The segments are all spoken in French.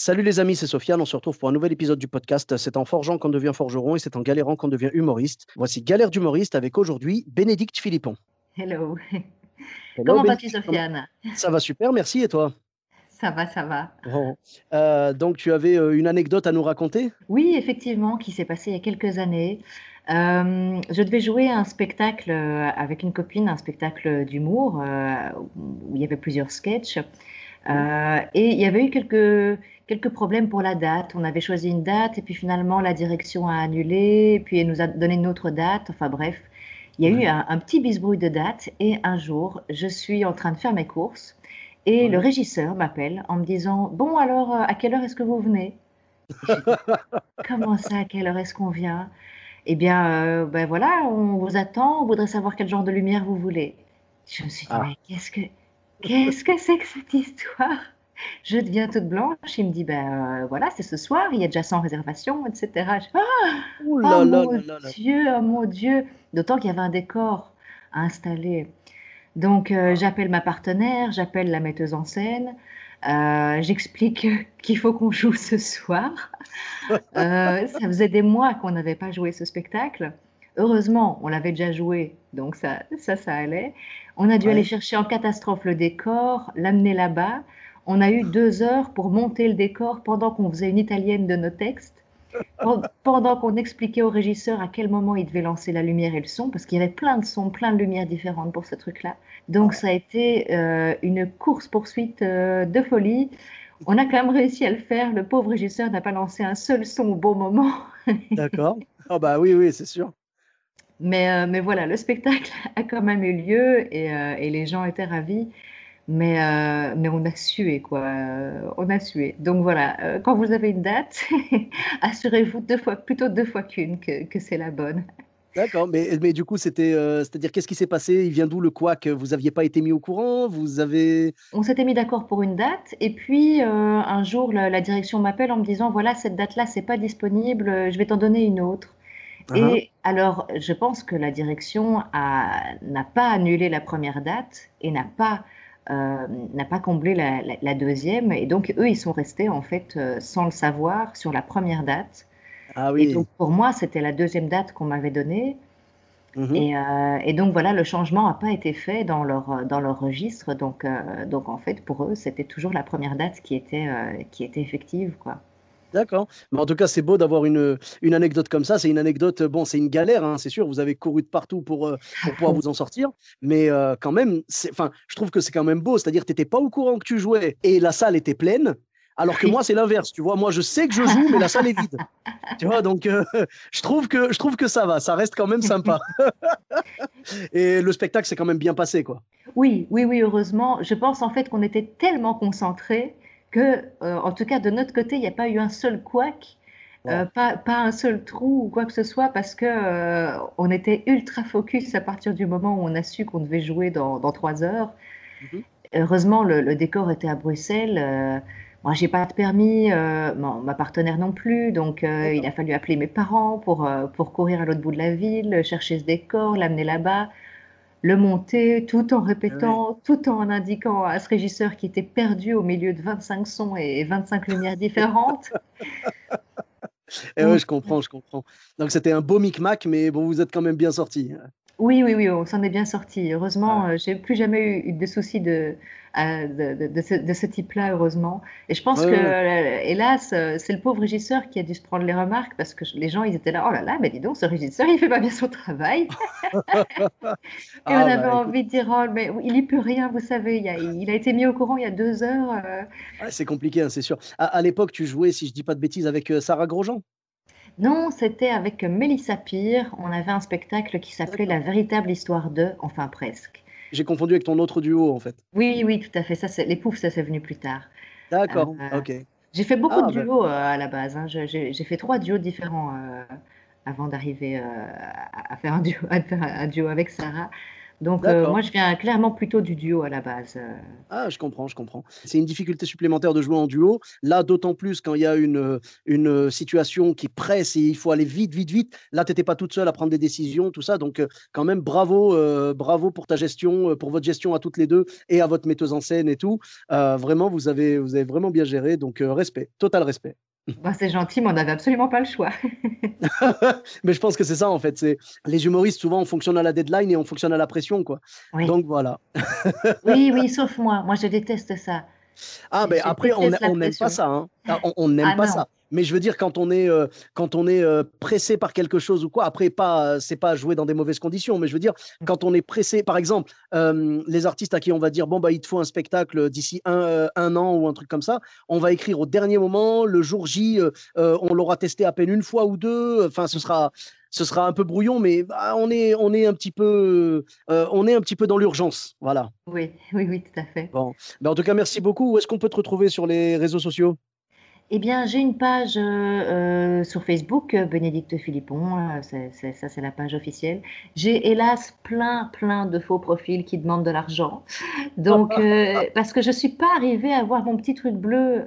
Salut les amis, c'est Sofiane. On se retrouve pour un nouvel épisode du podcast. C'est en forgeant qu'on devient forgeron et c'est en galérant qu'on devient humoriste. Voici Galère d'humoriste avec aujourd'hui Bénédicte Philippon. Hello. Hello, Comment vas-tu, Sofiane? Ça va super, merci. Et toi? Ça va, ça va. Bon. Euh, Donc tu avais euh, une anecdote à nous raconter? Oui, effectivement, qui s'est passé il y a quelques années. Euh, je devais jouer un spectacle avec une copine, un spectacle d'humour euh, où il y avait plusieurs sketchs. Euh, et il y avait eu quelques, quelques problèmes pour la date. On avait choisi une date et puis finalement la direction a annulé, et puis elle nous a donné une autre date. Enfin bref, il y a eu un, un petit bisbrouille de date et un jour, je suis en train de faire mes courses et Ouais. le régisseur m'appelle en me disant Bon, alors, euh, à quelle heure est-ce que vous venez? Comment ça, à quelle heure est-ce qu'on vient? Eh bien, euh, ben voilà, on vous attend, on voudrait savoir quel genre de lumière vous voulez. Je me suis dit, Ah. mais qu'est-ce que qu'est-ce que c'est que cette histoire? Je deviens toute blanche. Il me dit, ben euh, voilà, c'est ce soir, il y a déjà 100 réservations, etc. Je ah, oh là là mon là. Dieu, oh mon Dieu. D'autant qu'il y avait un décor à installer. Donc, euh, j'appelle ma partenaire, j'appelle la metteuse en scène, euh, j'explique qu'il faut qu'on joue ce soir. Euh, ça faisait des mois qu'on n'avait pas joué ce spectacle. Heureusement, on l'avait déjà joué, donc ça, ça, ça allait. On a dû Ouais. aller chercher en catastrophe le décor, l'amener là-bas. On a eu deux heures pour monter le décor pendant qu'on faisait une italienne de nos textes, pen- pendant qu'on expliquait au régisseur à quel moment il devait lancer la lumière et le son, parce qu'il y avait plein de sons, plein de lumières différentes pour ce truc-là. Donc ça a été euh, une course-poursuite euh, de folie. On a quand même réussi à le faire. Le pauvre régisseur n'a pas lancé un seul son au bon moment. D'accord. Ah bah oui, oui, c'est sûr. Mais, euh, mais voilà, le spectacle a quand même eu lieu et, euh, et les gens étaient ravis. Mais, euh, mais on a sué, quoi. On a sué. Donc voilà, quand vous avez une date, assurez-vous deux fois, plutôt deux fois qu'une que, que c'est la bonne. D'accord, mais, mais du coup, c'était, euh, c'est-à-dire, qu'est-ce qui s'est passé? Il vient d'où le couac Vous n'aviez pas été mis au courant? Vous avez... On s'était mis d'accord pour une date et puis euh, un jour, la, la direction m'appelle en me disant, voilà, cette date-là, c'est pas disponible, je vais t'en donner une autre. Et alors, je pense que la direction n'a pas annulé la première date et n'a pas, euh, pas comblé la, la- la deuxième. Et donc, eux, ils sont restés, en fait, euh, sans le savoir, sur la première date. Ah Et oui. donc, pour moi, c'était la deuxième date qu'on m'avait donnée. Et, euh, et donc, voilà, le changement n'a pas été fait dans leur, dans leur registre. Donc, euh, donc, en fait, pour eux, c'était toujours la première date qui était, euh, qui était effective, quoi. D'accord. Mais en tout cas, c'est beau d'avoir une, une anecdote comme ça. C'est une anecdote, bon, c'est une galère, hein, c'est sûr. Vous avez couru de partout pour, euh, pour pouvoir vous en sortir. Mais euh, quand même, enfin, je trouve que c'est quand même beau. C'est-à-dire tu n'étais pas au courant que tu jouais et la salle était pleine. Alors que moi, c'est l'inverse. Tu vois, moi, je sais que je joue, mais la salle est vide. Tu vois, donc euh, je, trouve que, je trouve que ça va. Ça reste quand même sympa. et le spectacle s'est quand même bien passé, quoi. Oui, oui, oui, heureusement. Je pense en fait qu'on était tellement concentrés que, euh, en tout cas de notre côté, il n'y a pas eu un seul couac, euh, pas, pas un seul trou ou quoi que ce soit, parce que euh, on était ultra focus à partir du moment où on a su qu'on devait jouer dans, dans trois heures. Mhm. Heureusement, le, le décor était à Bruxelles. euh, moi, j'ai pas de permis, euh, ma partenaire non plus, donc il a fallu appeler mes parents pour, pour courir à l'autre bout de la ville, chercher ce décor, l'amener là-bas le monter tout en répétant, tout en indiquant à ce régisseur qui était perdu au milieu de 25 sons et 25 lumières différentes. Et ouais, je comprends, je comprends. Donc c'était un beau micmac, mais bon, vous êtes quand même bien sorti. Oui, oui, oui, on s'en est bien sorti. Heureusement, euh, j'ai plus jamais eu de soucis de, euh, de, de- ce, de ce type-là, heureusement. Et je pense Ouais, que, ouais. euh, hélas, euh, c'est le pauvre régisseur qui a dû se prendre les remarques parce que les gens, ils étaient là, oh là là, mais dis donc, ce régisseur, il fait pas bien son travail. Et Ah, on avait bah, écoute. envie de dire, oh, mais il y peut rien, vous savez, il, a- il a été mis au courant il y a deux heures. euh, Ouais, c'est compliqué, hein, c'est sûr. À, à l'époque, tu jouais, si je dis pas de bêtises, avec Sarah Grosjean? Non, c'était avec Mélissa Pire. On avait un spectacle qui s'appelait La véritable histoire de, enfin presque. j'ai confondu avec ton autre duo en fait. Oui, oui, tout à fait. Ça, c'est les poufs, ça c'est venu plus tard. D'accord, Euh, ok. J'ai fait beaucoup Ah, de bah, duos euh, à la base. hein. J'ai fait trois duos différents euh, avant d'arriver à à faire un duo avec Sarah. Donc euh, moi, je viens clairement plutôt du duo à la base. euh. Ah, je comprends, je comprends. C'est une difficulté supplémentaire de jouer en duo. Là, d'autant plus quand il y a une, euh, une situation qui presse et il faut aller vite, vite, vite. Là, tu n'étais pas toute seule à prendre des décisions, tout ça. Donc, quand même, bravo, euh, bravo pour ta gestion, pour votre gestion à toutes les deux et à votre metteuse en scène et tout. Euh, vraiment, vous avez, vous avez vraiment bien géré. Donc, respect, total respect. Bah, c'est gentil, mais on n'avait absolument pas le choix. Mais je pense que c'est ça, en fait. C'est les humoristes, souvent, on fonctionne à la deadline et on fonctionne à la pression, quoi. Oui, Donc, voilà. oui, oui, sauf moi. Moi, je déteste ça. Ah, Je ben après, on déteste la on n'aime pas ça. hein. Ah, On on n'aime Ah pas non. ça. Mais je veux dire, quand on est, euh, quand on est euh, pressé par quelque chose ou quoi, après, pas, euh, c'est pas jouer dans des mauvaises conditions, mais je veux dire, quand on est pressé, par exemple, les artistes à qui on va dire, bon, bah, il te faut un spectacle d'ici un, un an ou un truc comme ça, on va écrire au dernier moment, le jour J, on l'aura testé à peine une fois ou deux, enfin, ce sera. Ce sera un peu brouillon, mais bah, on, est, on, est un petit peu, euh, on est un petit peu dans l'urgence. Voilà. Oui, oui, oui, tout à fait. Bon. Ben, en tout cas, merci beaucoup. Où est-ce qu'on peut te retrouver sur les réseaux sociaux? Eh bien, j'ai une page euh, euh, sur Facebook, euh, Bénédicte Philippon, c'est- c'est- ça c'est la page officielle. J'ai hélas plein, plein de faux profils qui demandent de l'argent. Donc, euh, parce que je suis pas arrivée à avoir mon petit truc bleu,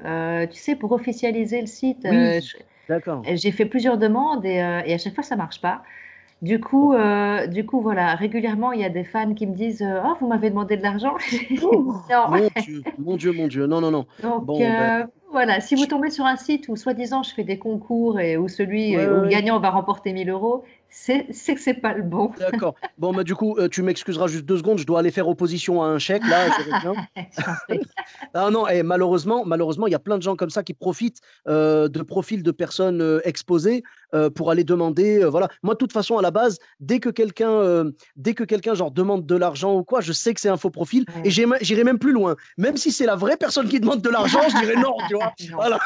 tu sais, pour officialiser le site. Oui. je- D'accord. j'ai fait plusieurs demandes et, et à chaque fois ça marche pas. Du coup, euh, du coup, voilà, régulièrement il y a des fans qui me disent euh, Oh, vous m'avez demandé de l'argent? Non. Mon Dieu, mon Dieu, mon Dieu. Non, non, non. Donc Bon, ben, euh, voilà, si vous tombez sur un site où soi-disant je fais des concours et où celui Ouais, euh, où le ouais. gagnant va remporter 1000 euros, c'est que c'est pas le bon. D'accord. Bon, bah, du coup, euh, tu m'excuseras juste deux secondes. Je dois aller faire opposition à un chèque, là. Ah non, et malheureusement, malheureusement, il y a plein de gens comme ça qui profitent euh, de profils de personnes euh, exposées pour aller demander. voilà. Moi, de toute façon, à la base, dès que quelqu'un, dès que quelqu'un genre demande de l'argent ou quoi, je sais que c'est un faux profil Ouais. et j'irai même plus loin. Même si c'est la vraie personne qui demande de l'argent, je dirais non, tu vois. Non. Voilà.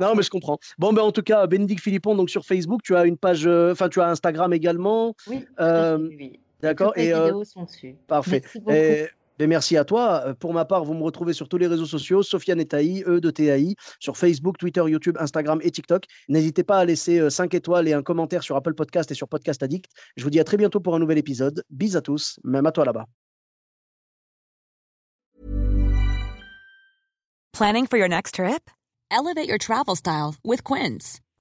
non, mais je comprends. Bon, ben en tout cas, Bénédicte Philippon, donc sur Facebook, tu as une page, enfin, tu as Instagram également. Oui, Euh, oui, oui. D'accord. Toutes les Et euh, vidéos sont dessus. Parfait. Merci. Et, ben, merci à toi. Euh, Pour ma part, vous me retrouvez sur tous les réseaux sociaux, Sofiane Etaï, E de TAI, sur Facebook, Twitter, YouTube, Instagram et TikTok. N'hésitez pas à laisser 5 étoiles et un commentaire sur Apple Podcast et sur Podcast Addict. Je vous dis à très bientôt pour un nouvel épisode. Bis à tous, même à toi là-bas. Planning for your next trip? Elevate your travel style with Quince.